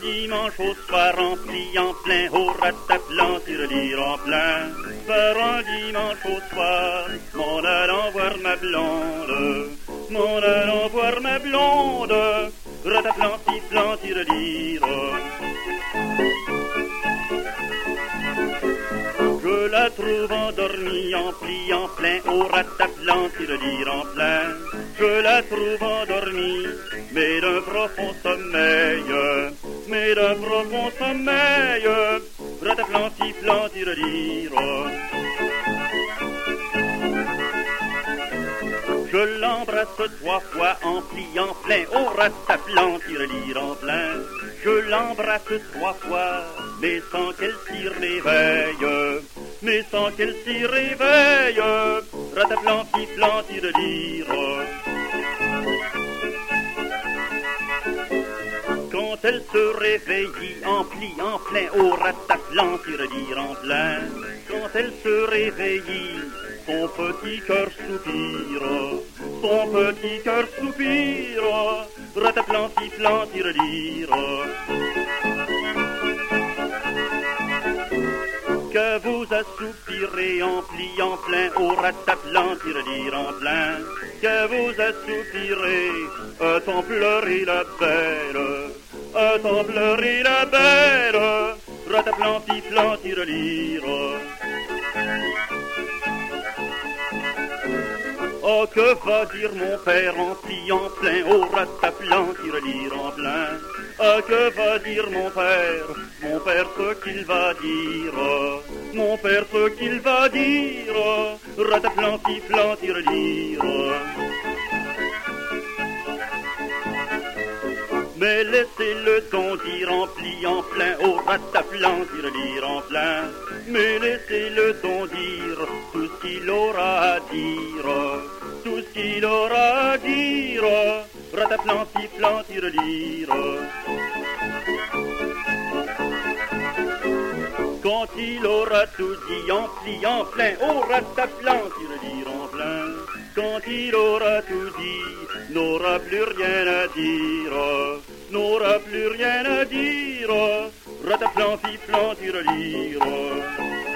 dimanche au soir rempli en plein, au rataplan, tire en plein. Par un dimanche au soir, m'en allant voir ma blonde, m'en allant voir ma blonde, rataplan, sifflant, tire Je la trouve endormie en pliant plein au rataplan, tire en plein. Je la trouve endormie, mais d'un profond sommeil, mais d'un profond sommeil, rataplan, sifflant, tire Je l'embrasse trois fois en pliant plein, au rataplan, tire en plein. Je l'embrasse trois fois, mais sans qu'elle s'y réveille, mais sans qu'elle s'y réveille, rataplan, sifflant, tire Quand elle se réveille en pliant plein, au rataplan, tire en plein. Quand elle se réveille, son petit cœur soupire, son petit cœur soupire, rataplan, sifflant, tire que vous assoupirez en pliant plein au rataplan, tire en plein, que vous assoupirez, pleurer la belle, tant pleurer la belle, rataplan, tiflant, tire Oh, que va dire mon père en pliant plein au rataplan, tire en plein. Ah, que va dire mon père? Mon père ce qu'il va dire. Mon père ce qu'il va dire. Rataplan, sifflant, tire lire Mais laissez le ton dire en pliant plein au rataplan, tire lire en plein. Mais laissez le ton dire tout ce qu'il aura à dire, qu'il aura à dire rataplan, sifflant, tire lire. Quand il aura tout dit en pliant plein, au rataplan, tire lire en plein. Quand il aura tout dit, n'aura plus rien à dire, n'aura plus rien à dire, rataplan, sifflant, tire lire.